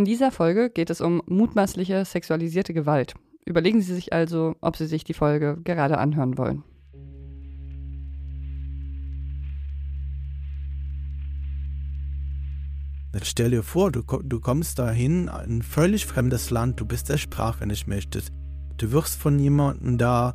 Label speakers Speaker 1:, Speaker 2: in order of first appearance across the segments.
Speaker 1: In dieser Folge geht es um mutmaßliche sexualisierte Gewalt. Überlegen Sie sich also, ob Sie sich die Folge gerade anhören wollen.
Speaker 2: Stell dir vor, du, du kommst dahin, ein völlig fremdes Land, du bist der Sprache nicht mächtig. Du wirst von jemandem da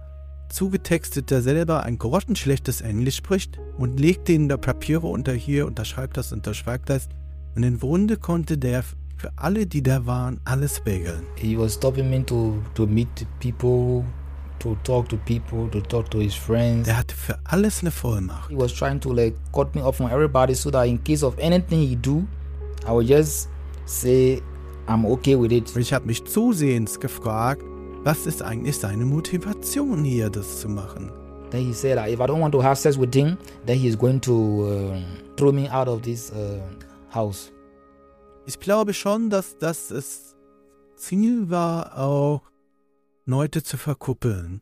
Speaker 2: zugetextet, der selber ein grottenschlechtes Englisch spricht und legt denen da Papiere unter hier, unterschreibt das, unterschreibt das. Und im Grunde konnte der für alle, die da waren, alles regeln.
Speaker 3: He was stopping me to, to meet people, to talk to people, to talk to his friends.
Speaker 2: Der hatte für alles eine Vollmacht.
Speaker 3: He was trying to like cut me off from everybody so that in case of anything he do, I would just say I'm okay with it.
Speaker 2: Ich habe mich zusehends gefragt, was ist eigentlich seine Motivation hier, das zu machen?
Speaker 3: Then he said that if I don't want to have sex with him, then he is going to uh, throw me out of this uh, house.
Speaker 2: Ich glaube schon, dass das das Ziel war, auch Leute zu verkuppeln.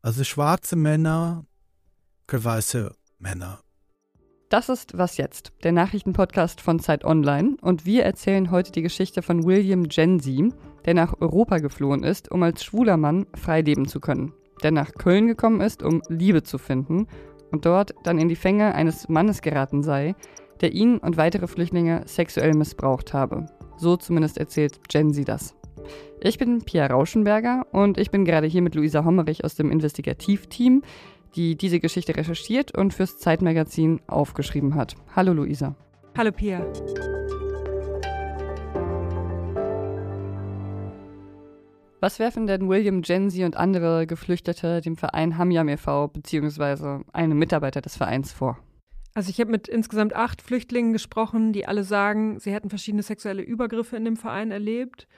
Speaker 2: Also schwarze Männer, weiße Männer.
Speaker 1: Das ist Was Jetzt, der Nachrichtenpodcast von Zeit Online. Und wir erzählen heute die Geschichte von William Genzi, der nach Europa geflohen ist, um als schwuler Mann frei leben zu können. Der nach Köln gekommen ist, um Liebe zu finden und dort dann in die Fänge eines Mannes geraten sei, der ihn und weitere Flüchtlinge sexuell missbraucht habe. So zumindest erzählt Genzi das. Ich bin Pia Rauschenberger und ich bin gerade hier mit Luisa Hommerich aus dem Investigativteam die diese Geschichte recherchiert und fürs Zeitmagazin aufgeschrieben hat. Hallo Luisa.
Speaker 4: Hallo Pia.
Speaker 1: Was werfen denn William Genzi und andere Geflüchtete dem Verein Hamyam e.V. bzw. einem Mitarbeiter des Vereins vor?
Speaker 4: Also ich habe mit insgesamt acht Flüchtlingen gesprochen, die alle sagen, sie hätten verschiedene sexuelle Übergriffe in dem Verein erlebt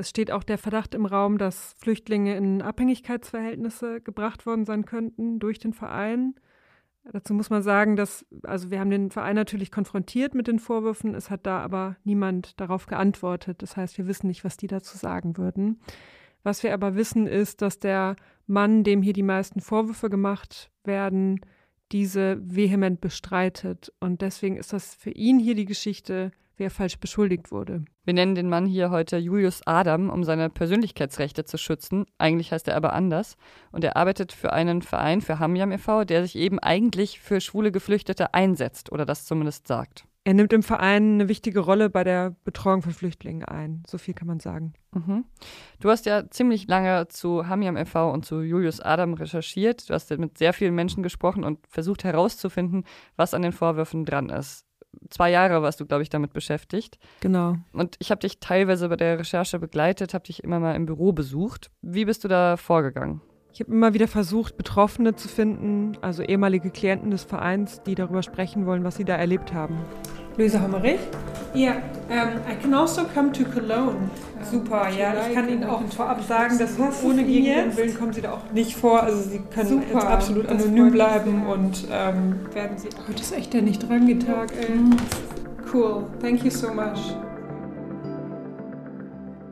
Speaker 4: es steht auch der Verdacht im Raum, dass Flüchtlinge in Abhängigkeitsverhältnisse gebracht worden sein könnten durch den Verein. Dazu muss man sagen, dass, also wir haben den Verein natürlich konfrontiert mit den Vorwürfen, es hat da aber niemand darauf geantwortet. Das heißt, wir wissen nicht, was die dazu sagen würden. Was wir aber wissen, ist, dass der Mann, dem hier die meisten Vorwürfe gemacht werden, diese vehement bestreitet. Und deswegen ist das für ihn hier die Geschichte wer falsch beschuldigt wurde.
Speaker 1: Wir nennen den Mann hier heute Julius Adam, um seine Persönlichkeitsrechte zu schützen. Eigentlich heißt er aber anders. Und er arbeitet für einen Verein, für Hamyam e.V., der sich eben eigentlich für schwule Geflüchtete einsetzt oder das zumindest sagt.
Speaker 4: Er nimmt im Verein eine wichtige Rolle bei der Betreuung von Flüchtlingen ein. So viel kann man sagen.
Speaker 1: Mhm. Du hast ja ziemlich lange zu Hamyam e.V. und zu Julius Adam recherchiert. Du hast mit sehr vielen Menschen gesprochen und versucht herauszufinden, was an den Vorwürfen dran ist zwei Jahre warst du, glaube ich, damit beschäftigt.
Speaker 4: Genau.
Speaker 1: Und ich habe dich teilweise bei der Recherche begleitet, habe dich immer mal im Büro besucht. Wie bist du da vorgegangen?
Speaker 4: Ich habe immer wieder versucht, Betroffene zu finden, also ehemalige Klienten des Vereins, die darüber sprechen wollen, was sie da erlebt haben.
Speaker 5: Luisa Hommerich?
Speaker 6: Ja, yeah, um, I can also come to Cologne.
Speaker 5: Super, ja, ich kann Ihnen auch vorab sagen, dass ohne gegen Ihren Willen kommen Sie da auch nicht vor. Also Sie können Super, jetzt absolut anonym bleiben und ähm, werden Sie.
Speaker 6: Heute ist echt der nicht dran Tag, ey. Cool, thank you so much.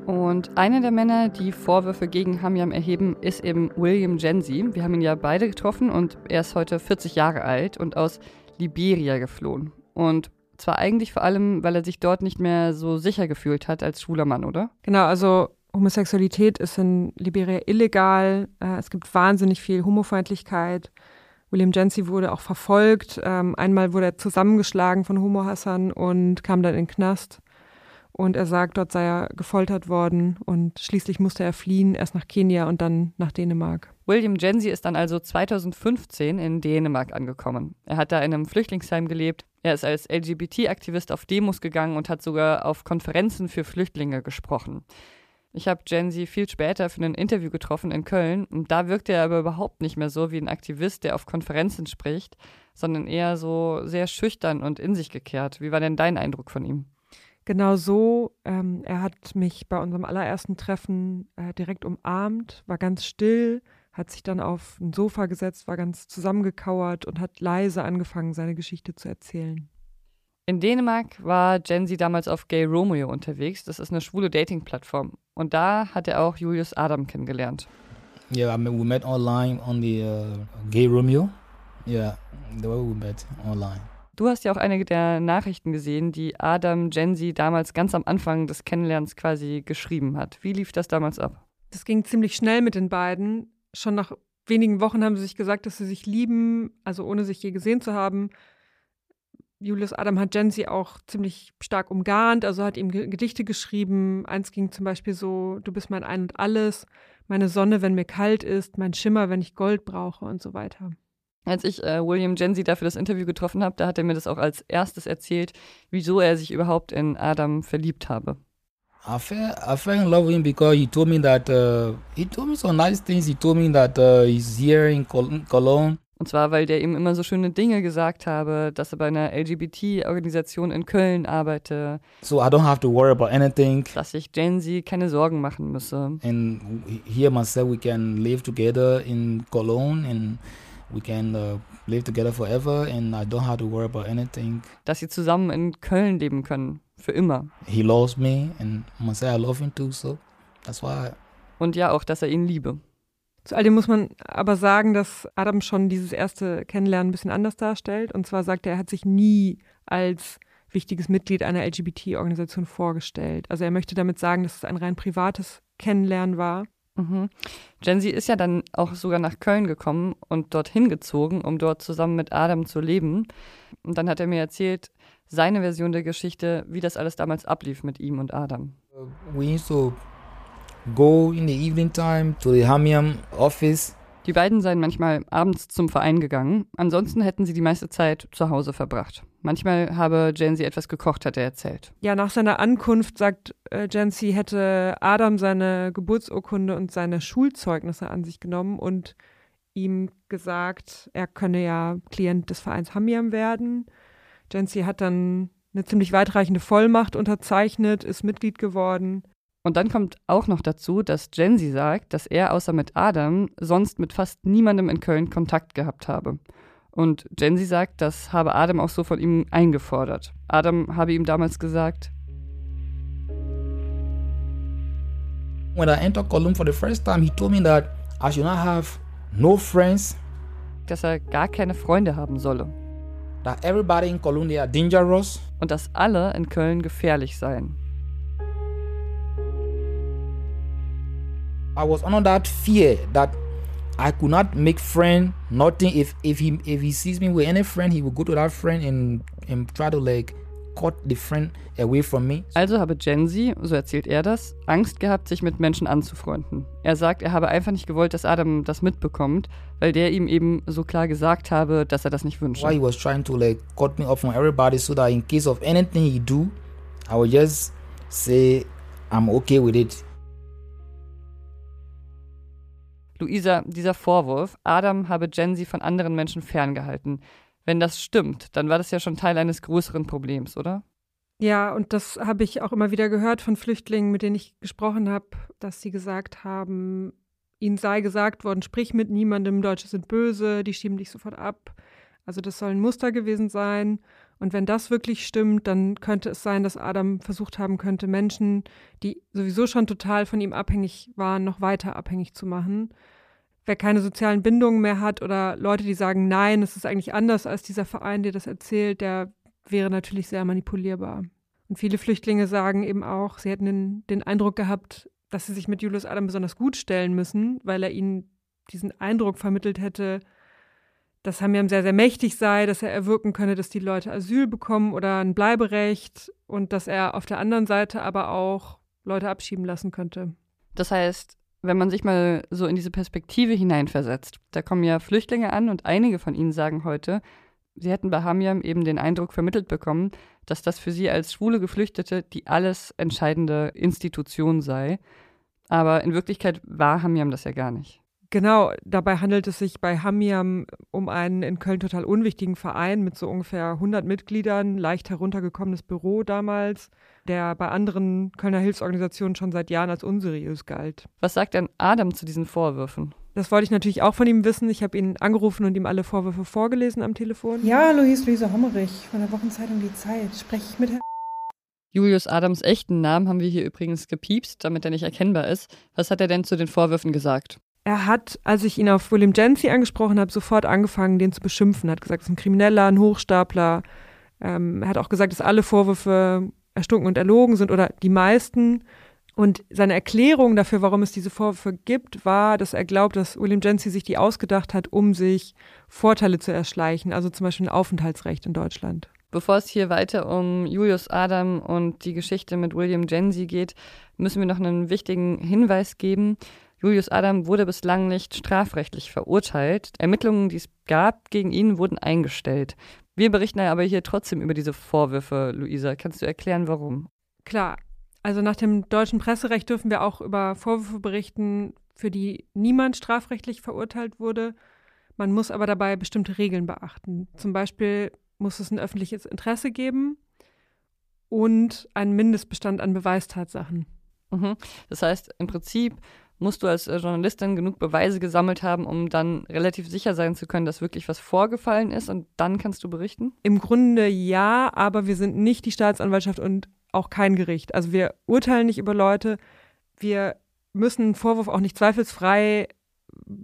Speaker 1: Und einer der Männer, die Vorwürfe gegen Hamyam erheben, ist eben William Genzi. Wir haben ihn ja beide getroffen und er ist heute 40 Jahre alt und aus Liberia geflohen. Und zwar eigentlich vor allem, weil er sich dort nicht mehr so sicher gefühlt hat als schwuler Mann, oder?
Speaker 4: Genau, also Homosexualität ist in Liberia illegal. Äh, es gibt wahnsinnig viel Homofeindlichkeit. William Jency wurde auch verfolgt. Ähm, einmal wurde er zusammengeschlagen von Homo-Hassern und kam dann in den Knast. Und er sagt, dort sei er gefoltert worden und schließlich musste er fliehen, erst nach Kenia und dann nach Dänemark.
Speaker 1: William Genzi ist dann also 2015 in Dänemark angekommen. Er hat da in einem Flüchtlingsheim gelebt. Er ist als LGBT-Aktivist auf Demos gegangen und hat sogar auf Konferenzen für Flüchtlinge gesprochen. Ich habe Genzi viel später für ein Interview getroffen in Köln und da wirkte er aber überhaupt nicht mehr so wie ein Aktivist, der auf Konferenzen spricht, sondern eher so sehr schüchtern und in sich gekehrt. Wie war denn dein Eindruck von ihm?
Speaker 4: Genau so. Ähm, er hat mich bei unserem allerersten Treffen äh, direkt umarmt, war ganz still, hat sich dann auf ein Sofa gesetzt, war ganz zusammengekauert und hat leise angefangen, seine Geschichte zu erzählen.
Speaker 1: In Dänemark war Genzi damals auf Gay Romeo unterwegs. Das ist eine schwule Dating-Plattform. Und da hat er auch Julius Adam kennengelernt.
Speaker 3: Yeah, I mean, we met online on the uh, Gay Romeo. Yeah, the way we met online.
Speaker 1: Du hast ja auch einige der Nachrichten gesehen, die Adam Genzi damals ganz am Anfang des Kennenlernens quasi geschrieben hat. Wie lief das damals ab?
Speaker 4: Das ging ziemlich schnell mit den beiden. Schon nach wenigen Wochen haben sie sich gesagt, dass sie sich lieben, also ohne sich je gesehen zu haben. Julius Adam hat Genzi auch ziemlich stark umgarnt, also hat ihm Gedichte geschrieben. Eins ging zum Beispiel so: Du bist mein Ein und Alles, meine Sonne, wenn mir kalt ist, mein Schimmer, wenn ich Gold brauche und so weiter.
Speaker 1: Als ich äh, William Genzi dafür das Interview getroffen habe, da hat er mir das auch als erstes erzählt, wieso er sich überhaupt in Adam verliebt habe.
Speaker 3: I fell, I fell in love with him because he told me that uh, he told me some nice things. He told me that uh, he's here in Cologne.
Speaker 1: Und zwar, weil der ihm immer so schöne Dinge gesagt habe, dass er bei einer LGBT-Organisation in Köln arbeite.
Speaker 3: So I don't have to worry about anything.
Speaker 1: Dass sich Genzi keine Sorgen machen müsse.
Speaker 3: And here myself we can live together in Cologne and we can uh, live together forever and I don't have to worry about anything.
Speaker 1: Dass sie zusammen in Köln leben können, für immer.
Speaker 3: He loves me and I must say I love him too, so that's why.
Speaker 1: Und ja, auch, dass er ihn liebe.
Speaker 4: Zu all dem muss man aber sagen, dass Adam schon dieses erste Kennenlernen ein bisschen anders darstellt. Und zwar sagt er, er hat sich nie als wichtiges Mitglied einer LGBT-Organisation vorgestellt. Also er möchte damit sagen, dass es ein rein privates Kennenlernen war.
Speaker 1: Mhm. Genzi ist ja dann auch sogar nach Köln gekommen und dorthin gezogen, um dort zusammen mit Adam zu leben. Und dann hat er mir erzählt, seine Version der Geschichte, wie das alles damals ablief mit ihm und Adam.
Speaker 3: We used to go in the evening time to the Hamiam office.
Speaker 1: Die beiden seien manchmal abends zum Verein gegangen, ansonsten hätten sie die meiste Zeit zu Hause verbracht. Manchmal habe Jancy etwas gekocht, hat er erzählt.
Speaker 4: Ja, nach seiner Ankunft, sagt äh, Jancy, hätte Adam seine Geburtsurkunde und seine Schulzeugnisse an sich genommen und ihm gesagt, er könne ja Klient des Vereins Hamiam werden. Jancy hat dann eine ziemlich weitreichende Vollmacht unterzeichnet, ist Mitglied geworden.
Speaker 1: Und dann kommt auch noch dazu, dass Genzi sagt, dass er außer mit Adam sonst mit fast niemandem in Köln Kontakt gehabt habe. Und Genzi sagt, das habe Adam auch so von ihm eingefordert. Adam habe ihm damals gesagt,
Speaker 3: When I entered Cologne for the first time, he told me that I should not have no friends.
Speaker 1: Dass er gar keine Freunde haben solle.
Speaker 3: That everybody in Cologne they are dangerous.
Speaker 1: Und dass alle in Köln gefährlich seien.
Speaker 3: I was under that fear that I could not make friend, nothing. If if he if he sees me with any friend, he will go to that friend and and try to like cut the friend away from me.
Speaker 1: Also habe Genzi, so erzählt er das, Angst gehabt, sich mit Menschen anzufreunden. Er sagt, er habe einfach nicht gewollt, dass Adam das mitbekommt, weil der ihm eben so klar gesagt habe, dass er das nicht wünscht.
Speaker 3: Why he was trying to like cut me off from everybody so that in case of anything he do, I would just say I'm okay with it.
Speaker 1: Luisa, dieser Vorwurf, Adam habe Genzi von anderen Menschen ferngehalten. Wenn das stimmt, dann war das ja schon Teil eines größeren Problems, oder?
Speaker 4: Ja, und das habe ich auch immer wieder gehört von Flüchtlingen, mit denen ich gesprochen habe, dass sie gesagt haben, ihnen sei gesagt worden, sprich mit niemandem, Deutsche sind böse, die schieben dich sofort ab. Also das soll ein Muster gewesen sein. Und wenn das wirklich stimmt, dann könnte es sein, dass Adam versucht haben könnte, Menschen, die sowieso schon total von ihm abhängig waren, noch weiter abhängig zu machen. Wer keine sozialen Bindungen mehr hat oder Leute, die sagen, nein, es ist eigentlich anders als dieser Verein, der das erzählt, der wäre natürlich sehr manipulierbar. Und viele Flüchtlinge sagen eben auch, sie hätten den, den Eindruck gehabt, dass sie sich mit Julius Adam besonders gut stellen müssen, weil er ihnen diesen Eindruck vermittelt hätte, dass Hamiam sehr, sehr mächtig sei, dass er erwirken könne, dass die Leute Asyl bekommen oder ein Bleiberecht und dass er auf der anderen Seite aber auch Leute abschieben lassen könnte.
Speaker 1: Das heißt, wenn man sich mal so in diese Perspektive hineinversetzt, da kommen ja Flüchtlinge an und einige von ihnen sagen heute, sie hätten bei Hamiam eben den Eindruck vermittelt bekommen, dass das für sie als schwule Geflüchtete die alles entscheidende Institution sei. Aber in Wirklichkeit war Hamiam das ja gar nicht.
Speaker 4: Genau, dabei handelt es sich bei Hamiam um einen in Köln total unwichtigen Verein mit so ungefähr 100 Mitgliedern, leicht heruntergekommenes Büro damals, der bei anderen Kölner Hilfsorganisationen schon seit Jahren als unseriös galt.
Speaker 1: Was sagt denn Adam zu diesen Vorwürfen?
Speaker 4: Das wollte ich natürlich auch von ihm wissen. Ich habe ihn angerufen und ihm alle Vorwürfe vorgelesen am Telefon.
Speaker 6: Ja, Luis Luise Hommerich von der Wochenzeitung Die Zeit. Spreche ich mit Herrn
Speaker 1: Julius Adams echten Namen haben wir hier übrigens gepiepst, damit er nicht erkennbar ist. Was hat er denn zu den Vorwürfen gesagt?
Speaker 4: Er hat, als ich ihn auf William Jancy angesprochen habe, sofort angefangen, den zu beschimpfen. Er hat gesagt, es ist ein Krimineller, ein Hochstapler, Ähm, er hat auch gesagt, dass alle Vorwürfe erstunken und erlogen sind oder die meisten. Und seine Erklärung dafür, warum es diese Vorwürfe gibt, war, dass er glaubt, dass William Jency sich die ausgedacht hat, um sich Vorteile zu erschleichen, also zum Beispiel ein Aufenthaltsrecht in Deutschland.
Speaker 1: Bevor es hier weiter um Julius Adam und die Geschichte mit William Jensi geht, müssen wir noch einen wichtigen Hinweis geben. Julius Adam wurde bislang nicht strafrechtlich verurteilt. Ermittlungen, die es gab gegen ihn, wurden eingestellt. Wir berichten aber hier trotzdem über diese Vorwürfe, Luisa. Kannst du erklären, warum?
Speaker 4: Klar. Also nach dem deutschen Presserecht dürfen wir auch über Vorwürfe berichten, für die niemand strafrechtlich verurteilt wurde. Man muss aber dabei bestimmte Regeln beachten. Zum Beispiel muss es ein öffentliches Interesse geben und einen Mindestbestand an Beweistatsachen.
Speaker 1: Mhm. Das heißt, im Prinzip musst du als äh, Journalistin genug Beweise gesammelt haben, um dann relativ sicher sein zu können, dass wirklich was vorgefallen ist und dann kannst du berichten?
Speaker 4: Im Grunde ja, aber wir sind nicht die Staatsanwaltschaft und auch kein Gericht. Also wir urteilen nicht über Leute. Wir müssen einen Vorwurf auch nicht zweifelsfrei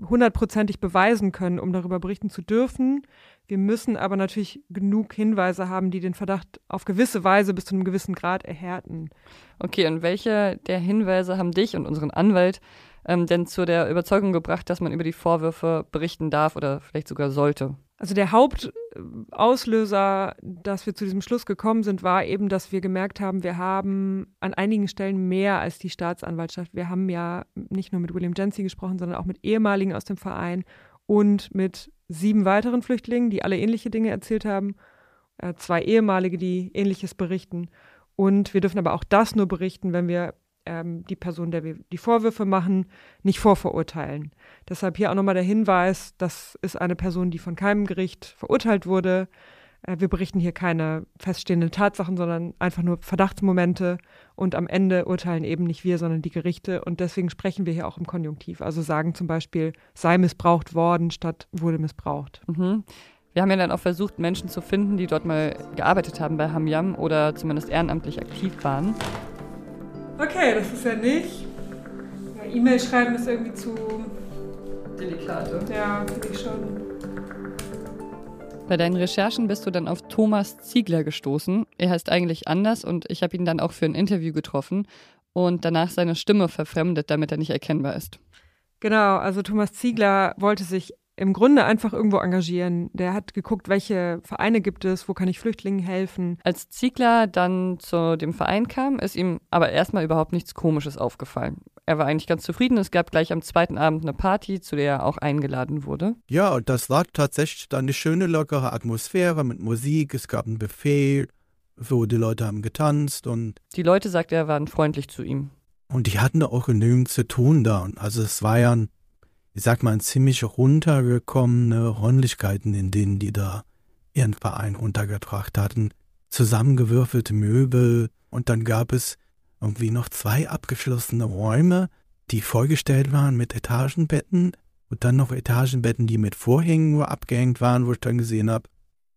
Speaker 4: hundertprozentig beweisen können, um darüber berichten zu dürfen. Wir müssen aber natürlich genug Hinweise haben, die den Verdacht auf gewisse Weise bis zu einem gewissen Grad erhärten.
Speaker 1: Okay, und welche der Hinweise haben dich und unseren Anwalt ähm, denn zu der Überzeugung gebracht, dass man über die Vorwürfe berichten darf oder vielleicht sogar sollte?
Speaker 4: Also der Hauptauslöser, dass wir zu diesem Schluss gekommen sind, war eben, dass wir gemerkt haben, wir haben an einigen Stellen mehr als die Staatsanwaltschaft. Wir haben ja nicht nur mit William Jency gesprochen, sondern auch mit ehemaligen aus dem Verein und mit sieben weiteren Flüchtlingen, die alle ähnliche Dinge erzählt haben, äh, zwei ehemalige, die ähnliches berichten. Und wir dürfen aber auch das nur berichten, wenn wir ähm, die Person, der wir die Vorwürfe machen, nicht vorverurteilen. Deshalb hier auch nochmal der Hinweis, das ist eine Person, die von keinem Gericht verurteilt wurde. Äh, wir berichten hier keine feststehenden Tatsachen, sondern einfach nur Verdachtsmomente und am Ende urteilen eben nicht wir, sondern die Gerichte und deswegen sprechen wir hier auch im Konjunktiv. Also sagen zum Beispiel, sei missbraucht worden statt wurde missbraucht.
Speaker 1: Mhm. Wir haben ja dann auch versucht, Menschen zu finden, die dort mal gearbeitet haben bei Hamyam oder zumindest ehrenamtlich aktiv waren.
Speaker 5: Okay, das ist ja nicht. E-Mail schreiben ist irgendwie zu.
Speaker 1: Delikate.
Speaker 5: Ja, finde ich schon.
Speaker 1: Bei deinen Recherchen bist du dann auf Thomas Ziegler gestoßen. Er heißt eigentlich anders und ich habe ihn dann auch für ein Interview getroffen und danach seine Stimme verfremdet, damit er nicht erkennbar ist.
Speaker 4: Genau, also Thomas Ziegler wollte sich im Grunde einfach irgendwo engagieren. Der hat geguckt, welche Vereine gibt es, wo kann ich Flüchtlingen helfen.
Speaker 1: Als Ziegler dann zu dem Verein kam, ist ihm aber erstmal überhaupt nichts Komisches aufgefallen. Er war eigentlich ganz zufrieden. Es gab gleich am zweiten Abend eine Party, zu der er auch eingeladen wurde.
Speaker 2: Ja, und das war tatsächlich dann eine schöne, lockere Atmosphäre mit Musik. Es gab ein Buffet, so die Leute haben getanzt und.
Speaker 1: Die Leute, sagt er, waren freundlich zu ihm.
Speaker 2: Und die hatten auch genügend zu tun da. Also es war ja ein ich sag mal, ziemlich runtergekommene Räumlichkeiten, in denen die da ihren Verein untergebracht hatten. Zusammengewürfelte Möbel und dann gab es irgendwie noch zwei abgeschlossene Räume, die vollgestellt waren mit Etagenbetten und dann noch Etagenbetten, die mit Vorhängen nur abgehängt waren, wo ich dann gesehen habe,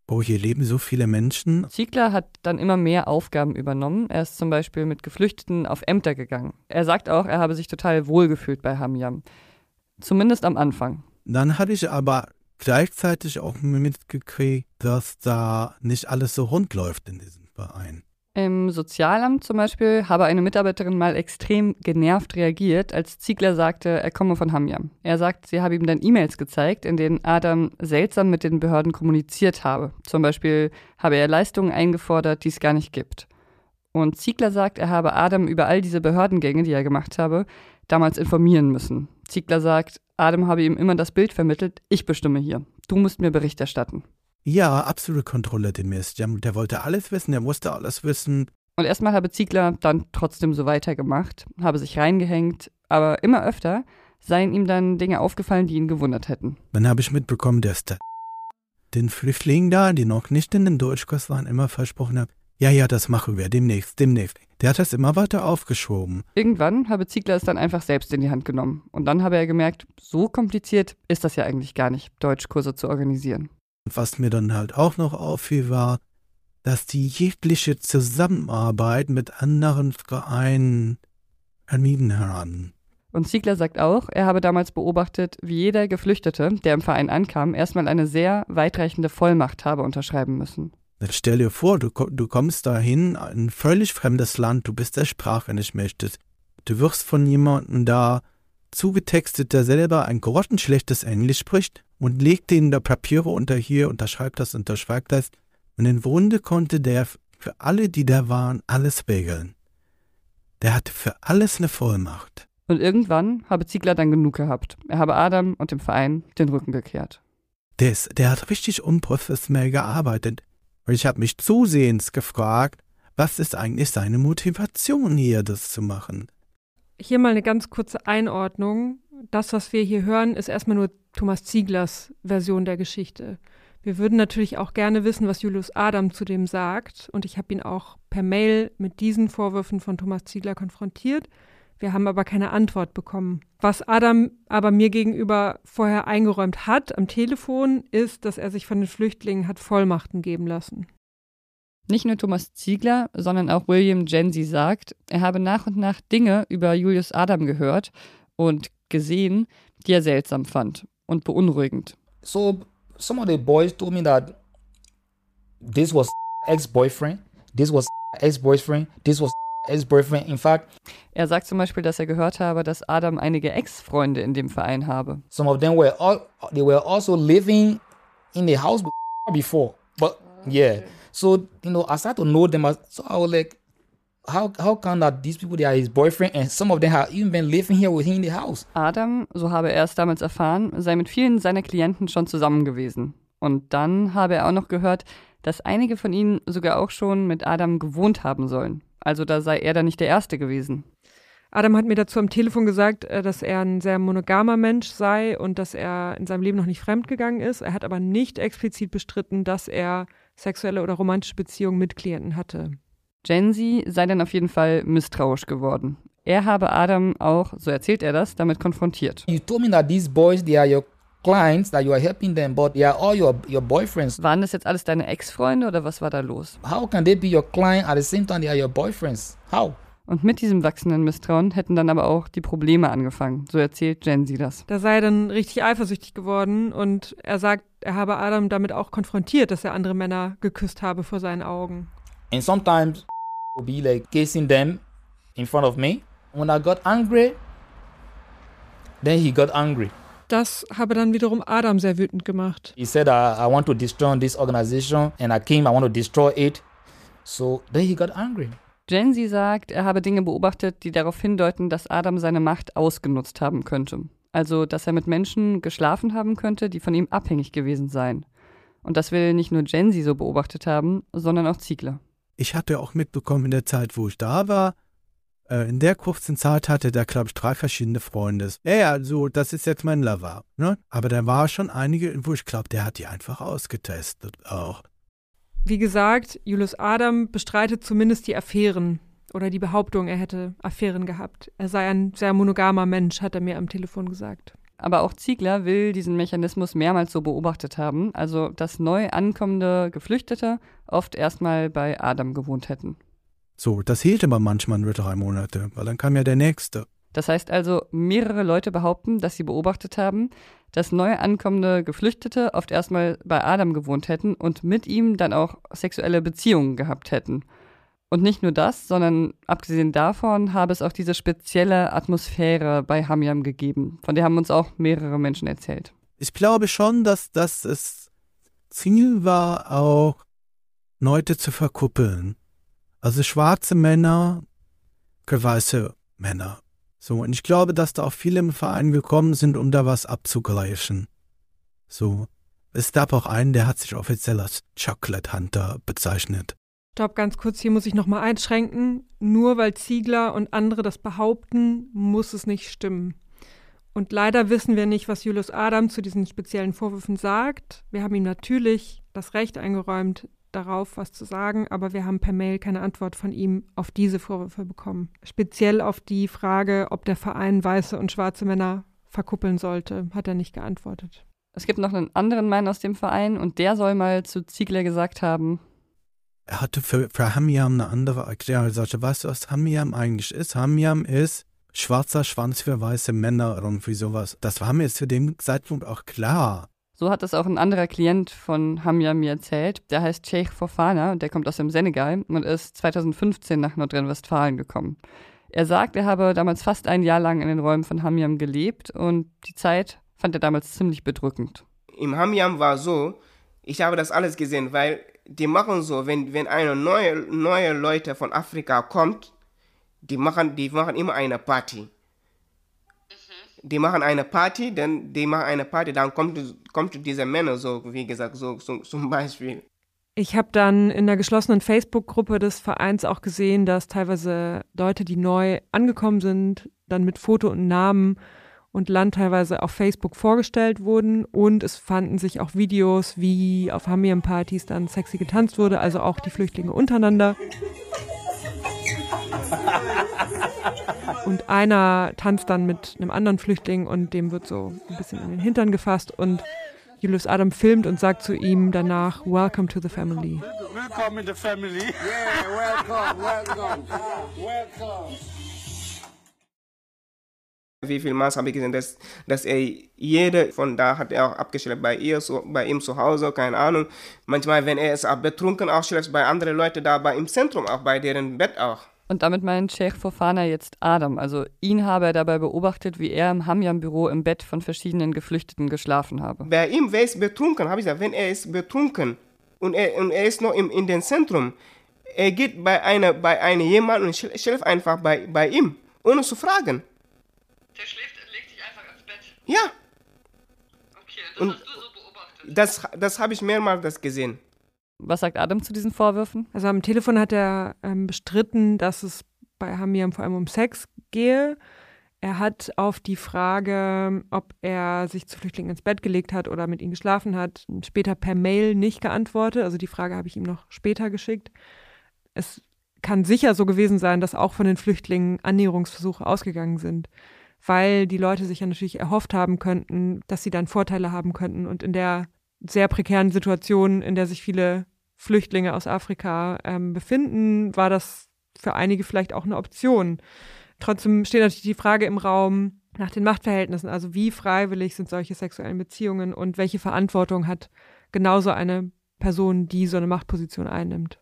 Speaker 2: oh, hier leben so viele Menschen.
Speaker 1: Ziegler hat dann immer mehr Aufgaben übernommen. Er ist zum Beispiel mit Geflüchteten auf Ämter gegangen. Er sagt auch, er habe sich total wohlgefühlt bei Hamyam. Zumindest am Anfang.
Speaker 2: Dann hatte ich aber gleichzeitig auch mitgekriegt, dass da nicht alles so rund läuft in diesem Verein.
Speaker 1: Im Sozialamt zum Beispiel habe eine Mitarbeiterin mal extrem genervt reagiert, als Ziegler sagte, er komme von Hamjam. Er sagt, sie habe ihm dann E-Mails gezeigt, in denen Adam seltsam mit den Behörden kommuniziert habe. Zum Beispiel habe er Leistungen eingefordert, die es gar nicht gibt. Und Ziegler sagt, er habe Adam über all diese Behördengänge, die er gemacht habe, damals informieren müssen. Ziegler sagt, Adam habe ihm immer das Bild vermittelt, ich bestimme hier. Du musst mir Bericht erstatten.
Speaker 2: Ja, absolute Kontrolle dem Mist. Der, der wollte alles wissen, der musste alles wissen.
Speaker 1: Und erstmal habe Ziegler dann trotzdem so weitergemacht, habe sich reingehängt, aber immer öfter seien ihm dann Dinge aufgefallen, die ihn gewundert hätten.
Speaker 2: Dann habe ich mitbekommen, dass der den Flüchtlingen da, die noch nicht in den Deutschkurs waren, immer versprochen hat, ja, ja, das machen wir demnächst, demnächst. Der hat das immer weiter aufgeschoben.
Speaker 1: Irgendwann habe Ziegler es dann einfach selbst in die Hand genommen. Und dann habe er gemerkt, so kompliziert ist das ja eigentlich gar nicht, Deutschkurse zu organisieren.
Speaker 2: Was mir dann halt auch noch auffiel, war, dass die jegliche Zusammenarbeit mit anderen Vereinen ermieden haben.
Speaker 1: Und Ziegler sagt auch, er habe damals beobachtet, wie jeder Geflüchtete, der im Verein ankam, erstmal eine sehr weitreichende Vollmacht habe unterschreiben müssen.
Speaker 2: Stell dir vor, du, du kommst dahin, ein völlig fremdes Land, du bist der Sprache nicht möchtest. Du wirst von jemandem da zugetextet, der selber ein grottenschlechtes Englisch spricht und legt ihnen da Papiere unter hier, unterschreibt das, unterschreibt das. Und im Grunde konnte der für alle, die da waren, alles regeln. Der hatte für alles eine Vollmacht.
Speaker 1: Und irgendwann habe Ziegler dann genug gehabt. Er habe Adam und dem Verein den Rücken gekehrt.
Speaker 2: Der, ist, der hat richtig unprofessionell gearbeitet. Und ich habe mich zusehends gefragt, was ist eigentlich seine Motivation hier, das zu machen?
Speaker 4: Hier mal eine ganz kurze Einordnung. Das, was wir hier hören, ist erstmal nur Thomas Zieglers Version der Geschichte. Wir würden natürlich auch gerne wissen, was Julius Adam zu dem sagt. Und ich habe ihn auch per Mail mit diesen Vorwürfen von Thomas Ziegler konfrontiert. Wir haben aber keine Antwort bekommen. Was Adam aber mir gegenüber vorher eingeräumt hat am Telefon, ist, dass er sich von den Flüchtlingen hat Vollmachten geben lassen.
Speaker 1: Nicht nur Thomas Ziegler, sondern auch William Jensi sagt, er habe nach und nach Dinge über Julius Adam gehört und gesehen, die er seltsam fand und beunruhigend.
Speaker 3: So some of the boys told me that this was ex-boyfriend, this was ex-boyfriend, this was ex-boyfriend. In fact,
Speaker 1: er sagt zum Beispiel, dass er gehört habe, dass Adam einige Ex-Freunde in dem Verein habe.
Speaker 3: Some of them were all, they were also living in the house before, but yeah. So you know, I started to know them. So I was like, how how come that these people they are his boyfriend and some of them have even been living here with him in the house?
Speaker 1: Adam, so habe er es damals erfahren, sei mit vielen seiner Klienten schon zusammen gewesen. Und dann habe er auch noch gehört, dass einige von ihnen sogar auch schon mit Adam gewohnt haben sollen. Also da sei er dann nicht der Erste gewesen.
Speaker 4: Adam hat mir dazu am Telefon gesagt, äh, dass er ein sehr monogamer Mensch sei und dass er in seinem Leben noch nicht fremdgegangen ist. Er hat aber nicht explizit bestritten, dass er sexuelle oder romantische Beziehungen mit Klienten hatte.
Speaker 1: Genzi sei dann auf jeden Fall misstrauisch geworden. Er habe Adam auch, so erzählt er das, damit konfrontiert.
Speaker 3: You told me that these boys, they are your clients, that you are helping them, but they are all your, your boyfriends.
Speaker 1: Waren das jetzt alles deine Ex-Freunde oder was war da los?
Speaker 3: How can they be your client at the same time they are your boyfriends? How?
Speaker 1: Und mit diesem wachsenden Misstrauen hätten dann aber auch die Probleme angefangen. So erzählt Genzi das.
Speaker 4: Da sei er dann richtig eifersüchtig geworden und er sagt, er habe Adam damit auch konfrontiert, dass er andere Männer geküsst habe vor seinen Augen.
Speaker 3: And sometimes will be like kissing them in front of me. When I got angry, then he got angry.
Speaker 4: Das habe dann wiederum Adam sehr wütend gemacht.
Speaker 3: He said, I, I want to destroy this organization and I came, I want to destroy it. So then he got angry.
Speaker 1: Genzi sagt, er habe Dinge beobachtet, die darauf hindeuten, dass Adam seine Macht ausgenutzt haben könnte. Also, dass er mit Menschen geschlafen haben könnte, die von ihm abhängig gewesen seien. Und das will nicht nur Genzi so beobachtet haben, sondern auch Ziegler
Speaker 2: ich hatte auch mitbekommen in der Zeit, wo ich da war, äh, in der kurzen Zeit hatte der, glaube ich, drei verschiedene Freunde. Ja, ja, so, das ist jetzt mein Lover. Ne? Aber da war schon einige, wo ich glaube, der hat die einfach ausgetestet auch.
Speaker 4: Wie gesagt, Julius Adam bestreitet zumindest die Affären oder die Behauptung, er hätte Affären gehabt. Er sei ein sehr monogamer Mensch, hat er mir am Telefon gesagt.
Speaker 1: Aber auch Ziegler will diesen Mechanismus mehrmals so beobachtet haben, also dass neu ankommende Geflüchtete oft erstmal bei Adam gewohnt hätten.
Speaker 2: So, das hielt aber manchmal nur drei Monate, weil dann kam ja der nächste.
Speaker 1: Das heißt also, mehrere Leute behaupten, dass sie beobachtet haben, dass neu ankommende Geflüchtete oft erstmal bei Adam gewohnt hätten und mit ihm dann auch sexuelle Beziehungen gehabt hätten. Und nicht nur das, sondern abgesehen davon habe es auch diese spezielle Atmosphäre bei Hamiam gegeben. Von der haben uns auch mehrere Menschen erzählt.
Speaker 2: Ich glaube schon, dass das das Ziel war, auch Leute zu verkuppeln. Also schwarze Männer, weiße Männer. So, und ich glaube, dass da auch viele im Verein gekommen sind, um da was abzugleichen. So. Es gab auch einen, der hat sich offiziell als Chocolate Hunter bezeichnet.
Speaker 4: Stopp, ganz kurz, hier muss ich nochmal einschränken. Nur weil Ziegler und andere das behaupten, muss es nicht stimmen. Und leider wissen wir nicht, was Julius Adam zu diesen speziellen Vorwürfen sagt. Wir haben ihm natürlich das Recht eingeräumt, darauf was zu sagen, aber wir haben per Mail keine Antwort von ihm auf diese Vorwürfe bekommen. Speziell auf die Frage, ob der Verein weiße und schwarze Männer verkuppeln sollte, hat er nicht geantwortet.
Speaker 1: Es gibt noch einen anderen Mann aus dem Verein und der soll mal zu Ziegler gesagt haben,
Speaker 2: er hatte für, für Hamiam eine andere Erklärung. Er sagte, weißt du, was Hamiam eigentlich ist? Hamiam ist schwarzer Schwanz für weiße Männer, irgendwie sowas. Das war mir zu dem Zeitpunkt auch klar.
Speaker 1: So hat es auch ein anderer Klient von Hamia mir erzählt. Der heißt Sheikh Fofana und der kommt aus dem Senegal und ist 2015 nach Nordrhein-Westfalen gekommen. Er sagt, er habe damals fast ein Jahr lang in den Räumen von Hamiam gelebt und die Zeit fand er damals ziemlich bedrückend.
Speaker 7: Im Hamiam war so, ich habe das alles gesehen, weil die machen so, wenn, wenn eine neue, neue Leute von Afrika kommt, die machen, die machen immer eine Party die machen eine Party, dann die machen eine Party, dann kommt, kommt diese Männer so, wie gesagt, so, so zum Beispiel.
Speaker 4: Ich habe dann in der geschlossenen Facebook-Gruppe des Vereins auch gesehen, dass teilweise Leute, die neu angekommen sind, dann mit Foto und Namen und Land teilweise auf Facebook vorgestellt wurden und es fanden sich auch Videos, wie auf Hamiam-Partys dann sexy getanzt wurde, also auch die Flüchtlinge untereinander. Und einer tanzt dann mit einem anderen Flüchtling und dem wird so ein bisschen in den Hintern gefasst und Julius Adam filmt und sagt zu ihm danach, Welcome to the family. Welcome in the family. Yeah, welcome, welcome,
Speaker 7: welcome. Wie viel Maß habe ich gesehen, dass, dass er jede von da hat er auch abgeschleppt, bei ihr, so, bei ihm zu Hause, keine Ahnung. Manchmal, wenn er ist auch betrunken, auch schleppt bei anderen Leuten da, bei im Zentrum, auch bei deren Bett auch.
Speaker 1: Und damit meint Sheikh Fofana jetzt Adam. Also ihn habe er dabei beobachtet, wie er im Hamyam-Büro im Bett von verschiedenen Geflüchteten geschlafen habe.
Speaker 7: Bei ihm, wer ist betrunken, habe ich gesagt, wenn er ist betrunken und er, und er ist noch im, in dem Zentrum, er geht bei einer, bei einer jemand und schläft einfach bei, bei ihm, ohne zu fragen.
Speaker 8: Der schläft, legt sich einfach ins Bett?
Speaker 7: Ja.
Speaker 8: Okay, das und hast du so beobachtet?
Speaker 7: Das, das habe ich mehrmals gesehen.
Speaker 1: Was sagt Adam zu diesen Vorwürfen?
Speaker 4: Also am Telefon hat er ähm, bestritten, dass es bei Hamiam vor allem um Sex gehe. Er hat auf die Frage, ob er sich zu Flüchtlingen ins Bett gelegt hat oder mit ihnen geschlafen hat, später per Mail nicht geantwortet. Also die Frage habe ich ihm noch später geschickt. Es kann sicher so gewesen sein, dass auch von den Flüchtlingen Annäherungsversuche ausgegangen sind, weil die Leute sich ja natürlich erhofft haben könnten, dass sie dann Vorteile haben könnten. Und in der sehr prekären Situation, in der sich viele Flüchtlinge aus Afrika ähm, befinden, war das für einige vielleicht auch eine Option. Trotzdem steht natürlich die Frage im Raum nach den Machtverhältnissen, also wie freiwillig sind solche sexuellen Beziehungen und welche Verantwortung hat genauso eine Person, die so eine Machtposition einnimmt.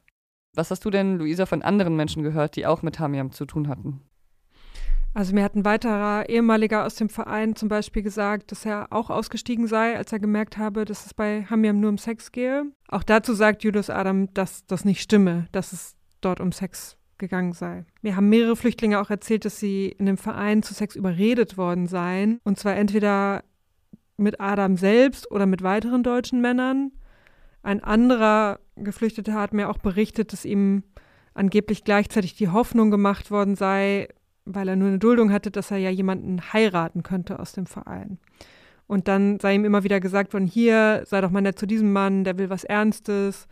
Speaker 1: Was hast du denn, Luisa, von anderen Menschen gehört, die auch mit Hamiam zu tun hatten?
Speaker 4: Also mir hat ein weiterer ehemaliger aus dem Verein zum Beispiel gesagt, dass er auch ausgestiegen sei, als er gemerkt habe, dass es bei Hamiam nur um Sex gehe. Auch dazu sagt Julius Adam, dass das nicht stimme, dass es dort um Sex gegangen sei. Mir haben mehrere Flüchtlinge auch erzählt, dass sie in dem Verein zu Sex überredet worden seien. Und zwar entweder mit Adam selbst oder mit weiteren deutschen Männern. Ein anderer Geflüchteter hat mir auch berichtet, dass ihm angeblich gleichzeitig die Hoffnung gemacht worden sei, weil er nur eine Duldung hatte, dass er ja jemanden heiraten könnte aus dem Verein. Und dann sei ihm immer wieder gesagt worden, hier, sei doch mal nett zu diesem Mann, der will was Ernstes.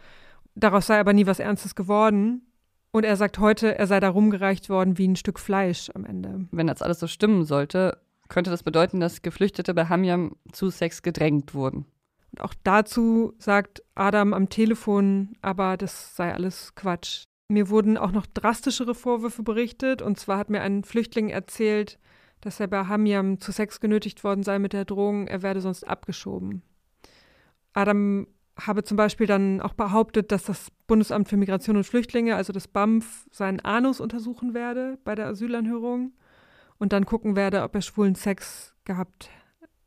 Speaker 4: Daraus sei aber nie was Ernstes geworden. Und er sagt heute, er sei da rumgereicht worden wie ein Stück Fleisch am Ende.
Speaker 1: Wenn das alles so stimmen sollte, könnte das bedeuten, dass Geflüchtete bei Hamiam zu Sex gedrängt wurden.
Speaker 4: Und auch dazu sagt Adam am Telefon, aber das sei alles Quatsch. Mir wurden auch noch drastischere Vorwürfe berichtet. Und zwar hat mir ein Flüchtling erzählt, dass er bei Hamiam zu Sex genötigt worden sei mit der Drohung, er werde sonst abgeschoben. Adam habe zum Beispiel dann auch behauptet, dass das Bundesamt für Migration und Flüchtlinge, also das BAMF, seinen Anus untersuchen werde bei der Asylanhörung und dann gucken werde, ob er schwulen Sex gehabt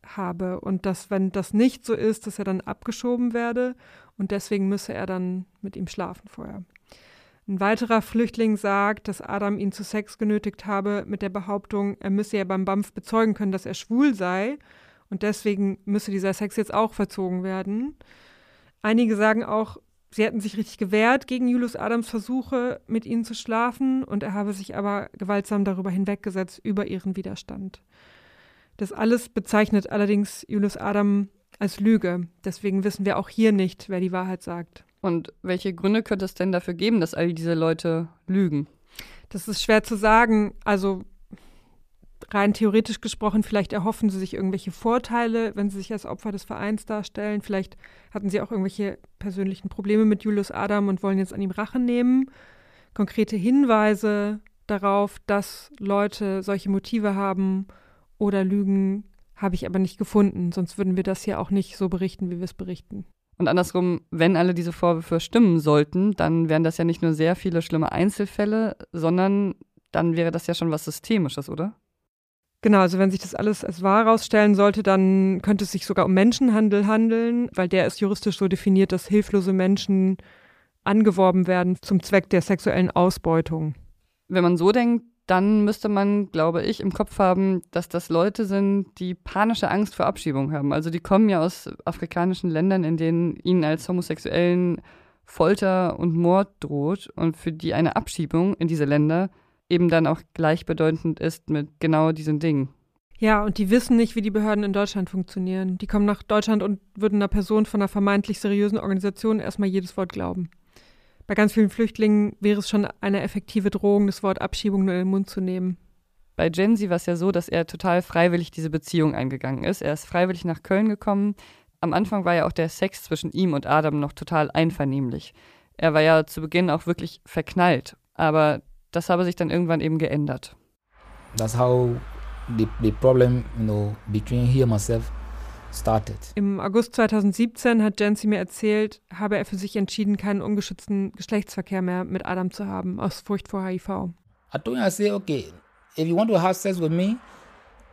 Speaker 4: habe. Und dass, wenn das nicht so ist, dass er dann abgeschoben werde und deswegen müsse er dann mit ihm schlafen vorher. Ein weiterer Flüchtling sagt, dass Adam ihn zu Sex genötigt habe mit der Behauptung, er müsse ja beim BAMF bezeugen können, dass er schwul sei und deswegen müsse dieser Sex jetzt auch verzogen werden. Einige sagen auch, sie hätten sich richtig gewehrt gegen Julius Adams Versuche, mit ihnen zu schlafen und er habe sich aber gewaltsam darüber hinweggesetzt, über ihren Widerstand. Das alles bezeichnet allerdings Julius Adam als Lüge. Deswegen wissen wir auch hier nicht, wer die Wahrheit sagt.
Speaker 1: Und welche Gründe könnte es denn dafür geben, dass all diese Leute lügen?
Speaker 4: Das ist schwer zu sagen. Also rein theoretisch gesprochen, vielleicht erhoffen sie sich irgendwelche Vorteile, wenn sie sich als Opfer des Vereins darstellen. Vielleicht hatten sie auch irgendwelche persönlichen Probleme mit Julius Adam und wollen jetzt an ihm Rache nehmen. Konkrete Hinweise darauf, dass Leute solche Motive haben oder lügen, habe ich aber nicht gefunden, sonst würden wir das hier auch nicht so berichten, wie wir es berichten.
Speaker 1: Und andersrum, wenn alle diese Vorwürfe stimmen sollten, dann wären das ja nicht nur sehr viele schlimme Einzelfälle, sondern dann wäre das ja schon was Systemisches, oder?
Speaker 4: Genau, also wenn sich das alles als wahr herausstellen sollte, dann könnte es sich sogar um Menschenhandel handeln, weil der ist juristisch so definiert, dass hilflose Menschen angeworben werden zum Zweck der sexuellen Ausbeutung.
Speaker 1: Wenn man so denkt, dann müsste man, glaube ich, im Kopf haben, dass das Leute sind, die panische Angst vor Abschiebung haben. Also die kommen ja aus afrikanischen Ländern, in denen ihnen als Homosexuellen Folter und Mord droht und für die eine Abschiebung in diese Länder eben dann auch gleichbedeutend ist mit genau diesen Dingen.
Speaker 4: Ja, und die wissen nicht, wie die Behörden in Deutschland funktionieren. Die kommen nach Deutschland und würden einer Person von einer vermeintlich seriösen Organisation erstmal jedes Wort glauben. Bei ganz vielen Flüchtlingen wäre es schon eine effektive Drohung, das Wort Abschiebung nur in den Mund zu nehmen.
Speaker 1: Bei Jensi war es ja so, dass er total freiwillig diese Beziehung eingegangen ist. Er ist freiwillig nach Köln gekommen. Am Anfang war ja auch der Sex zwischen ihm und Adam noch total einvernehmlich. Er war ja zu Beginn auch wirklich verknallt, aber das habe sich dann irgendwann eben geändert.
Speaker 3: That's how the, the problem, you know, between he and myself started.
Speaker 4: Im August 2017 hat Jensi mir erzählt, habe er für sich entschieden, keinen ungeschützten Geschlechtsverkehr mehr mit Adam zu haben, aus Furcht vor HIV.
Speaker 3: I told him, I said, okay, if you want to have sex with me,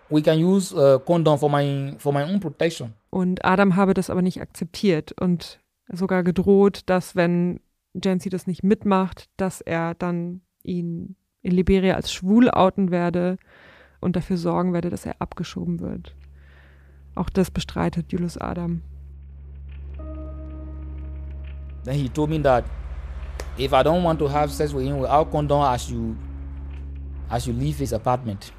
Speaker 3: we can use a condom for my, for my own protection.
Speaker 4: Und Adam habe das aber nicht akzeptiert und sogar gedroht, dass wenn Jensi das nicht mitmacht, dass er dann ihn in Liberia als schwul outen werde und dafür sorgen werde, dass er abgeschoben wird. Auch das bestreitet Julius Adam.
Speaker 3: Then he told me that if I don't want to have sex with him without condom, I should, I should leave his apartment.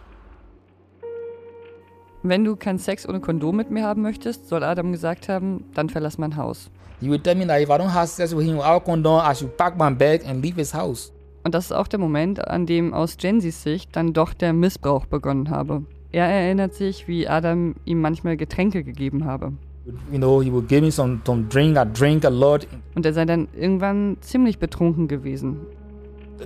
Speaker 1: Wenn du keinen Sex ohne Kondom mit mir haben möchtest, soll Adam gesagt haben, dann verlass mein Haus.
Speaker 3: He would tell me that if I don't have sex with him without condom, I should pack my bag and leave his house.
Speaker 1: Und das ist auch der Moment, an dem aus Jensys Sicht dann doch der Missbrauch begonnen habe. Er erinnert sich, wie Adam ihm manchmal Getränke gegeben habe.
Speaker 3: You know, he would give me some, some drink. I drink a lot.
Speaker 1: Und er sei dann irgendwann ziemlich betrunken gewesen.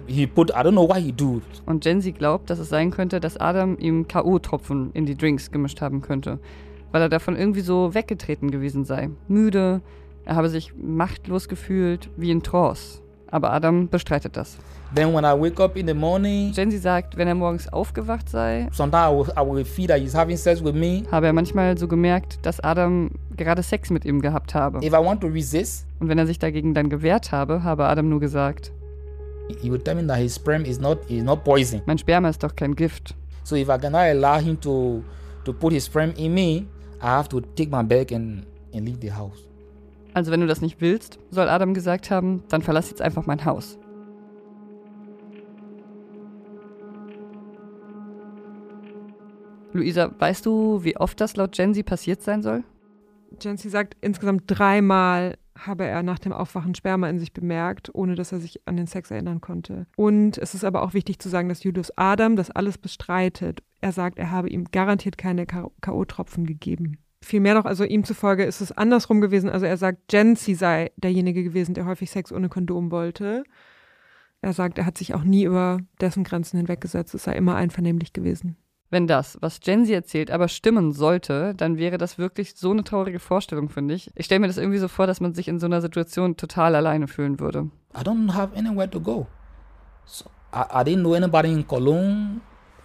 Speaker 3: He put, I don't know what he do.
Speaker 1: Und Jensi glaubt, dass es sein könnte, dass Adam ihm K.O.-Tropfen in die Drinks gemischt haben könnte, weil er davon irgendwie so weggetreten gewesen sei. Müde, er habe sich machtlos gefühlt, wie in Trance. Aber Adam bestreitet das.
Speaker 3: Then when I wake up in the morning,
Speaker 1: Jensi sagt, wenn er morgens aufgewacht sei,
Speaker 3: sometimes I will, I will feel that he's having sex with me.
Speaker 1: habe er manchmal so gemerkt, dass Adam gerade Sex mit ihm gehabt habe.
Speaker 3: If I want to resist,
Speaker 1: Und wenn er sich dagegen dann gewehrt habe, habe Adam nur gesagt,
Speaker 3: he would tell me that his sperm is not is not poison.
Speaker 1: mein Sperma ist doch kein Gift.
Speaker 3: So if I cannot allow him to to put his sperm in me, I have to take my bag and and leave the house.
Speaker 1: Also wenn du das nicht willst, soll Adam gesagt haben, dann verlass jetzt einfach mein Haus. Luisa, weißt du, wie oft das laut Jensi passiert sein soll?
Speaker 4: Jensi sagt, insgesamt dreimal habe er nach dem Aufwachen Sperma in sich bemerkt, ohne dass er sich an den Sex erinnern konnte. Und es ist aber auch wichtig zu sagen, dass Julius Adam das alles bestreitet. Er sagt, er habe ihm garantiert keine K.O.-Tropfen gegeben. Vielmehr noch, also ihm zufolge ist es andersrum gewesen. Also er sagt, Jensi sei derjenige gewesen, der häufig Sex ohne Kondom wollte. Er sagt, er hat sich auch nie über dessen Grenzen hinweggesetzt. Es sei immer einvernehmlich gewesen.
Speaker 1: Wenn das, was Jensi erzählt, aber stimmen sollte, dann wäre das wirklich so eine traurige Vorstellung, finde ich. Ich stelle mir das irgendwie so vor, dass man sich in so einer Situation total alleine fühlen würde.
Speaker 3: I don't have anywhere to go. So I, I didn't know anybody in Cologne.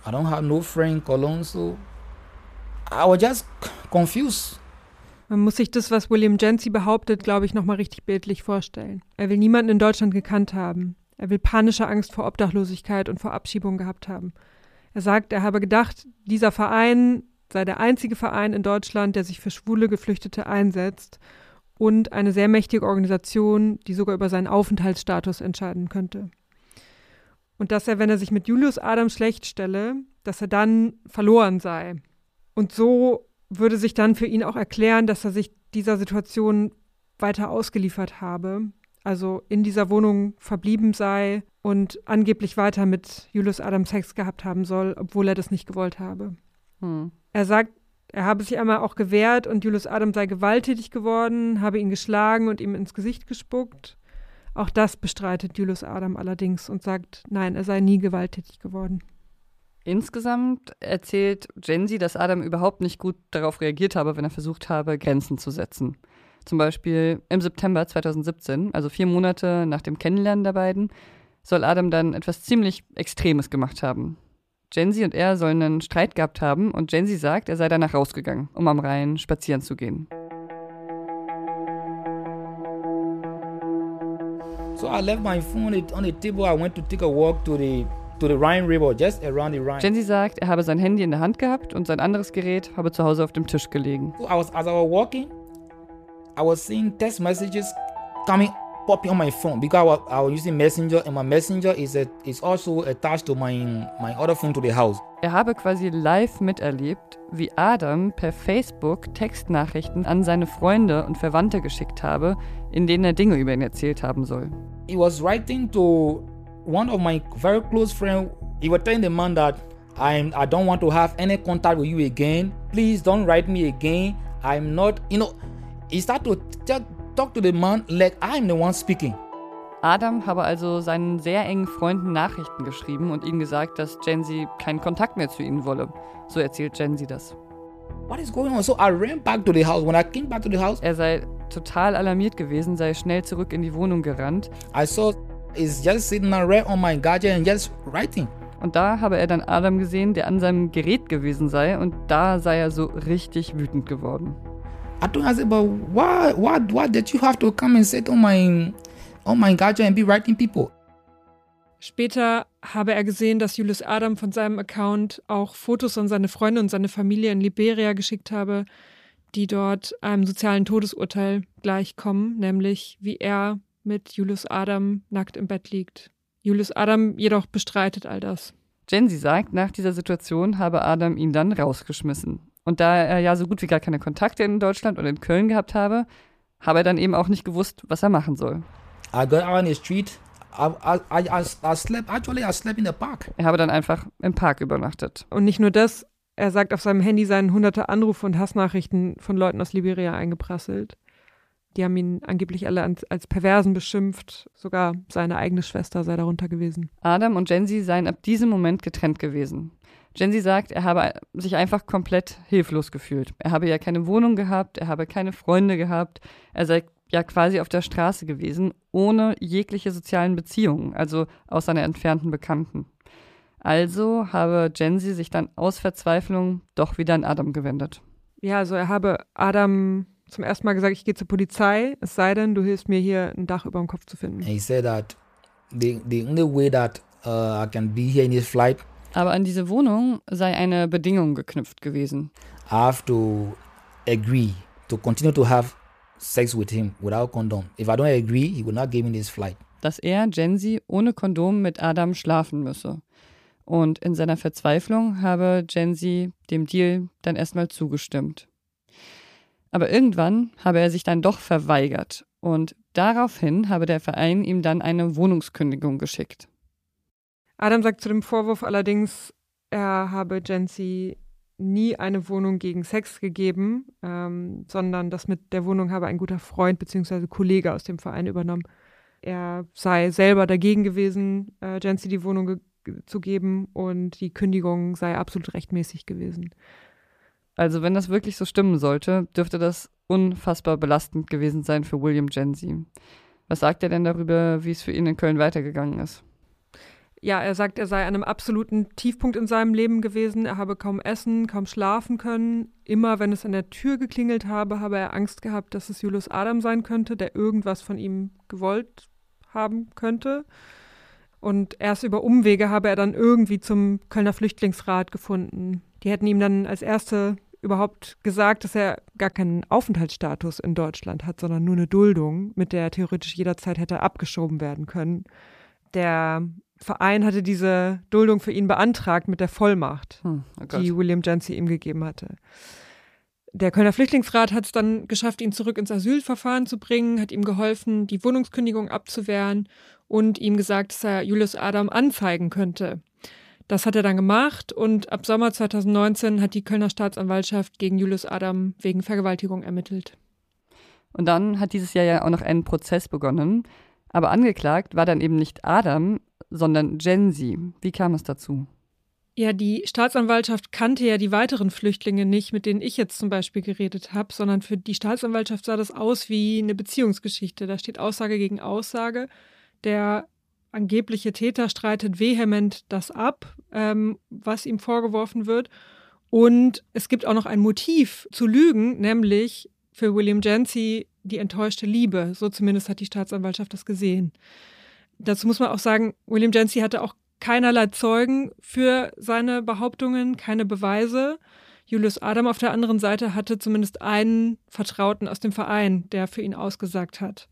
Speaker 3: I don't have no friend in Cologne, so I was just confused.
Speaker 4: Man muss sich das, was William Jensi behauptet, glaube ich, nochmal richtig bildlich vorstellen. Er will niemanden in Deutschland gekannt haben. Er will panische Angst vor Obdachlosigkeit und vor Abschiebung gehabt haben. Er sagt, er habe gedacht, dieser Verein sei der einzige Verein in Deutschland, der sich für schwule Geflüchtete einsetzt und eine sehr mächtige Organisation, die sogar über seinen Aufenthaltsstatus entscheiden könnte. Und dass er, wenn er sich mit Julius Adam schlecht stelle, dass er dann verloren sei. Und so würde sich dann für ihn auch erklären, dass er sich dieser Situation weiter ausgeliefert habe, also in dieser Wohnung verblieben sei und angeblich weiter mit Julius Adam Sex gehabt haben soll, obwohl er das nicht gewollt habe.
Speaker 1: Hm.
Speaker 4: Er sagt, er habe sich einmal auch gewehrt und Julius Adam sei gewalttätig geworden, habe ihn geschlagen und ihm ins Gesicht gespuckt. Auch das bestreitet Julius Adam allerdings und sagt, nein, er sei nie gewalttätig geworden.
Speaker 1: Insgesamt erzählt Genzi, dass Adam überhaupt nicht gut darauf reagiert habe, wenn er versucht habe, Grenzen zu setzen. Zum Beispiel im September 2017, also vier Monate nach dem Kennenlernen der beiden, soll Adam dann etwas ziemlich Extremes gemacht haben. Genzi und er sollen einen Streit gehabt haben und Genzi sagt, er sei danach rausgegangen, um am Rhein spazieren zu gehen.
Speaker 3: So I left my phone on the table. I went to take a walk to the to the Rhine River, just around the Rhine.
Speaker 1: Genzi sagt, er habe sein Handy in der Hand gehabt und sein anderes Gerät habe zu Hause auf dem Tisch gelegen.
Speaker 3: So I was as I was walking, I was seeing text messages coming popping on my phone because I was, I was using Messenger and my Messenger is a, is also attached to my my other phone to the house.
Speaker 1: Er habe quasi live miterlebt, wie Adam per Facebook Textnachrichten an seine Freunde und Verwandte geschickt habe, in denen er Dinge über ihn erzählt haben soll.
Speaker 3: He was writing to one of my very close friends. He was telling the man that I'm I don't want to have any contact with you again. Please don't write me again. I'm not, you know. He started to tell talk to the man like I'm the one speaking.
Speaker 1: Adam habe also seinen sehr engen Freunden Nachrichten geschrieben und ihnen gesagt, dass Genzi keinen Kontakt mehr zu ihnen wolle. So erzählt Genzi das.
Speaker 3: What is going on? So I ran back to the house. When I came back to the house,
Speaker 1: Er sei total alarmiert gewesen, sei schnell zurück in die Wohnung gerannt
Speaker 3: I saw he's just sitting there right on my gadget and just writing.
Speaker 1: und da habe er dann Adam gesehen, der an seinem Gerät gewesen sei und da sei er so richtig wütend geworden.
Speaker 3: I told him, I said, but why, why, why did you have to come and sit on my, on my gadget and be writing people?
Speaker 4: Später habe er gesehen, dass Julius Adam von seinem Account auch Fotos an seine Freunde und seine Familie in Liberia geschickt habe, die dort einem sozialen Todesurteil gleichkommen, nämlich wie er mit Julius Adam nackt im Bett liegt. Julius Adam jedoch bestreitet all das.
Speaker 1: Genzi sagt, nach dieser Situation habe Adam ihn dann rausgeschmissen. Und da er ja so gut wie gar keine Kontakte in Deutschland und in Köln gehabt habe, habe er dann eben auch nicht gewusst, was er machen soll.
Speaker 3: I got out on the street. I, I, I, I, I slept, actually, I slept in the park.
Speaker 1: Er habe dann einfach im Park übernachtet.
Speaker 4: Und nicht nur das, er sagt, auf seinem Handy seien hunderte Anrufe und Hassnachrichten von Leuten aus Liberia eingeprasselt. Die haben ihn angeblich alle als, als Perversen beschimpft. Sogar seine eigene Schwester sei darunter gewesen.
Speaker 1: Adam und Genzi seien ab diesem Moment getrennt gewesen. Genzi sagt, er habe sich einfach komplett hilflos gefühlt. Er habe ja keine Wohnung gehabt, er habe keine Freunde gehabt, er sei ja quasi auf der Straße gewesen, ohne jegliche sozialen Beziehungen, also aus seiner entfernten Bekannten. Also habe Genzi sich dann aus Verzweiflung doch wieder an Adam gewendet.
Speaker 4: Ja, also er habe Adam zum ersten Mal gesagt, ich gehe zur Polizei, es sei denn, du hilfst mir hier ein Dach über dem Kopf zu finden.
Speaker 3: He said that the, the only way that uh, I can be here in this flight,
Speaker 1: Aber an diese Wohnung sei eine Bedingung geknüpft gewesen.
Speaker 3: I have to agree to continue to have sex with him without condom. If I don't agree, he will not give me this flight.
Speaker 1: dass er, Genzi, ohne Kondom mit Adam schlafen müsse. Und in seiner Verzweiflung habe Genzi dem Deal dann erstmal zugestimmt. Aber irgendwann habe er sich dann doch verweigert und daraufhin habe der Verein ihm dann eine Wohnungskündigung geschickt.
Speaker 4: Adam sagt zu dem Vorwurf allerdings, er habe Jensi nie eine Wohnung gegen Sex gegeben, ähm, sondern das mit der Wohnung habe ein guter Freund bzw. Kollege aus dem Verein übernommen. Er sei selber dagegen gewesen, äh, die Wohnung ge zu geben und die Kündigung sei absolut rechtmäßig gewesen.
Speaker 1: Also wenn das wirklich so stimmen sollte, dürfte das unfassbar belastend gewesen sein für William Genzi. Was sagt er denn darüber, wie es für ihn in Köln weitergegangen ist?
Speaker 4: Ja, er sagt, er sei an einem absoluten Tiefpunkt in seinem Leben gewesen. Er habe kaum essen, kaum schlafen können. Immer wenn es an der Tür geklingelt habe, habe er Angst gehabt, dass es Julius Adam sein könnte, der irgendwas von ihm gewollt haben könnte. Und erst über Umwege habe er dann irgendwie zum Kölner Flüchtlingsrat gefunden. Die hätten ihm dann als erste überhaupt gesagt, dass er gar keinen Aufenthaltsstatus in Deutschland hat, sondern nur eine Duldung, mit der er theoretisch jederzeit hätte abgeschoben werden können. Der Verein hatte diese Duldung für ihn beantragt mit der Vollmacht,
Speaker 1: Hm, oh
Speaker 4: die William Jancy ihm gegeben hatte. Der Kölner Flüchtlingsrat hat es dann geschafft, ihn zurück ins Asylverfahren zu bringen, hat ihm geholfen, die Wohnungskündigung abzuwehren und ihm gesagt, dass er Julius Adam anzeigen könnte. Das hat er dann gemacht und ab Sommer 2019 hat die Kölner Staatsanwaltschaft gegen Julius Adam wegen Vergewaltigung ermittelt.
Speaker 1: Und dann hat dieses Jahr ja auch noch ein Prozess begonnen. Aber angeklagt war dann eben nicht Adam, sondern Genzi. Wie kam es dazu?
Speaker 4: Ja, die Staatsanwaltschaft kannte ja die weiteren Flüchtlinge nicht, mit denen ich jetzt zum Beispiel geredet habe, sondern für die Staatsanwaltschaft sah das aus wie eine Beziehungsgeschichte. Da steht Aussage gegen Aussage. Der angebliche Täter streitet vehement das ab, ähm, was ihm vorgeworfen wird. Und es gibt auch noch ein Motiv zu lügen, nämlich für William Jancy die enttäuschte Liebe. So zumindest hat die Staatsanwaltschaft das gesehen. Dazu muss man auch sagen, William Jancy hatte auch keinerlei Zeugen für seine Behauptungen, keine Beweise. Julius Adam auf der anderen Seite hatte zumindest einen Vertrauten aus dem Verein, der für ihn ausgesagt hat.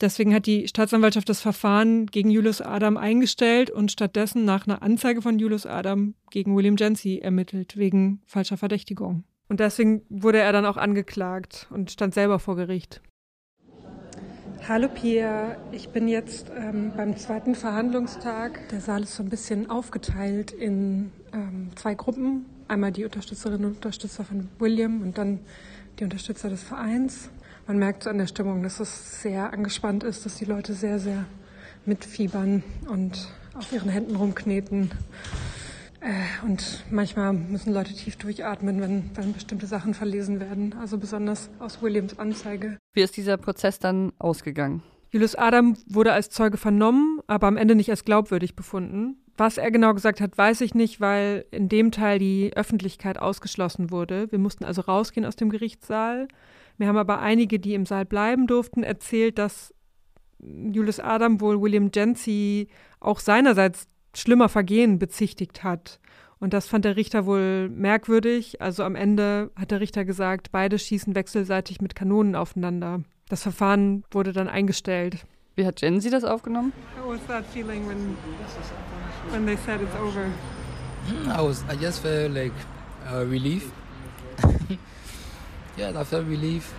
Speaker 4: Deswegen hat die Staatsanwaltschaft das Verfahren gegen Julius Adam eingestellt und stattdessen nach einer Anzeige von Julius Adam gegen William Jency ermittelt, wegen falscher Verdächtigung. Und deswegen wurde er dann auch angeklagt und stand selber vor Gericht.
Speaker 5: Hallo Pia, ich bin jetzt ähm, beim zweiten Verhandlungstag. Der Saal ist so ein bisschen aufgeteilt in ähm, zwei Gruppen. Einmal die Unterstützerinnen und Unterstützer von William und dann die Unterstützer des Vereins. Man merkt so an der Stimmung, dass es sehr angespannt ist, dass die Leute sehr, sehr mitfiebern und auf ihren Händen rumkneten. Äh, und manchmal müssen Leute tief durchatmen, wenn, wenn bestimmte Sachen verlesen werden. Also besonders aus Williams Anzeige.
Speaker 1: Wie ist dieser Prozess dann ausgegangen?
Speaker 4: Julius Adam wurde als Zeuge vernommen, aber am Ende nicht als glaubwürdig befunden. Was er genau gesagt hat, weiß ich nicht, weil in dem Teil die Öffentlichkeit ausgeschlossen wurde. Wir mussten also rausgehen aus dem Gerichtssaal. Mir haben aber einige, die im Saal bleiben durften, erzählt, dass Julius Adam wohl William Jency auch seinerseits schlimmer Vergehen bezichtigt hat. Und das fand der Richter wohl merkwürdig. Also am Ende hat der Richter gesagt, beide schießen wechselseitig mit Kanonen aufeinander. Das Verfahren wurde dann eingestellt.
Speaker 1: Wie hat Jensi das aufgenommen?
Speaker 5: How was that feeling when, when they said it's over?
Speaker 3: I was, I just felt like uh, relief. yeah, I felt relief.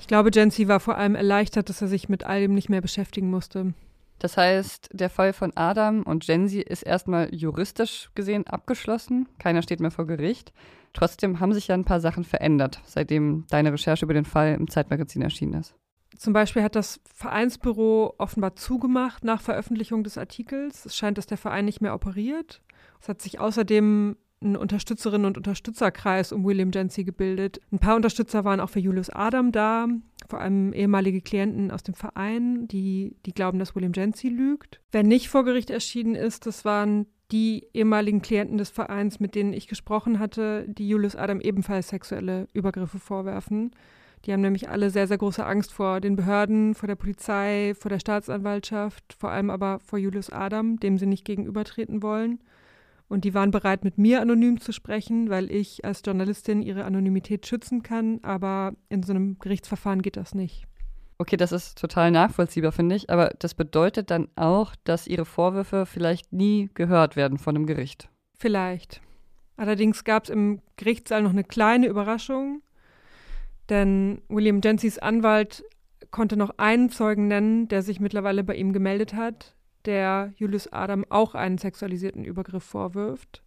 Speaker 4: Ich glaube, Jensi war vor allem erleichtert, dass er sich mit all dem nicht mehr beschäftigen musste.
Speaker 1: Das heißt, der Fall von Adam und Jensi ist erstmal juristisch gesehen abgeschlossen. Keiner steht mehr vor Gericht. Trotzdem haben sich ja ein paar Sachen verändert, seitdem deine Recherche über den Fall im Zeitmagazin erschienen ist.
Speaker 4: Zum Beispiel hat das Vereinsbüro offenbar zugemacht nach Veröffentlichung des Artikels. Es scheint, dass der Verein nicht mehr operiert. Es hat sich außerdem ein Unterstützerinnen- und Unterstützerkreis um William Jency gebildet. Ein paar Unterstützer waren auch für Julius Adam da, vor allem ehemalige Klienten aus dem Verein, die, die glauben, dass William Jency lügt. Wer nicht vor Gericht erschienen ist, das waren die ehemaligen Klienten des Vereins, mit denen ich gesprochen hatte, die Julius Adam ebenfalls sexuelle Übergriffe vorwerfen. Die haben nämlich alle sehr, sehr große Angst vor den Behörden, vor der Polizei, vor der Staatsanwaltschaft, vor allem aber vor Julius Adam, dem sie nicht gegenübertreten wollen. Und die waren bereit, mit mir anonym zu sprechen, weil ich als Journalistin ihre Anonymität schützen kann. Aber in so einem Gerichtsverfahren geht das nicht.
Speaker 1: Okay, das ist total nachvollziehbar, finde ich. Aber das bedeutet dann auch, dass ihre Vorwürfe vielleicht nie gehört werden von einem Gericht.
Speaker 4: Vielleicht. Allerdings gab es im Gerichtssaal noch eine kleine Überraschung. Denn William Jensys Anwalt konnte noch einen Zeugen nennen, der sich mittlerweile bei ihm gemeldet hat der Julius Adam auch einen sexualisierten Übergriff vorwirft.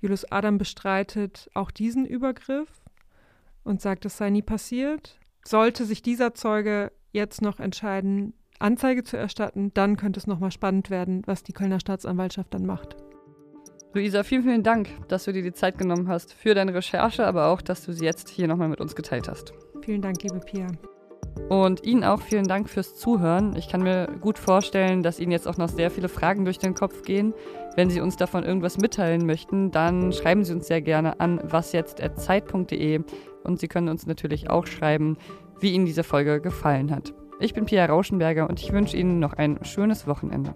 Speaker 4: Julius Adam bestreitet auch diesen Übergriff und sagt, es sei nie passiert. Sollte sich dieser Zeuge jetzt noch entscheiden, Anzeige zu erstatten, dann könnte es nochmal spannend werden, was die Kölner Staatsanwaltschaft dann macht.
Speaker 1: Luisa, vielen, vielen Dank, dass du dir die Zeit genommen hast für deine Recherche, aber auch, dass du sie jetzt hier nochmal mit uns geteilt hast.
Speaker 4: Vielen Dank, liebe Pia.
Speaker 1: Und Ihnen auch vielen Dank fürs Zuhören. Ich kann mir gut vorstellen, dass Ihnen jetzt auch noch sehr viele Fragen durch den Kopf gehen. Wenn Sie uns davon irgendwas mitteilen möchten, dann schreiben Sie uns sehr gerne an wasjetzt.zeit.de und Sie können uns natürlich auch schreiben, wie Ihnen diese Folge gefallen hat. Ich bin Pia Rauschenberger und ich wünsche Ihnen noch ein schönes Wochenende.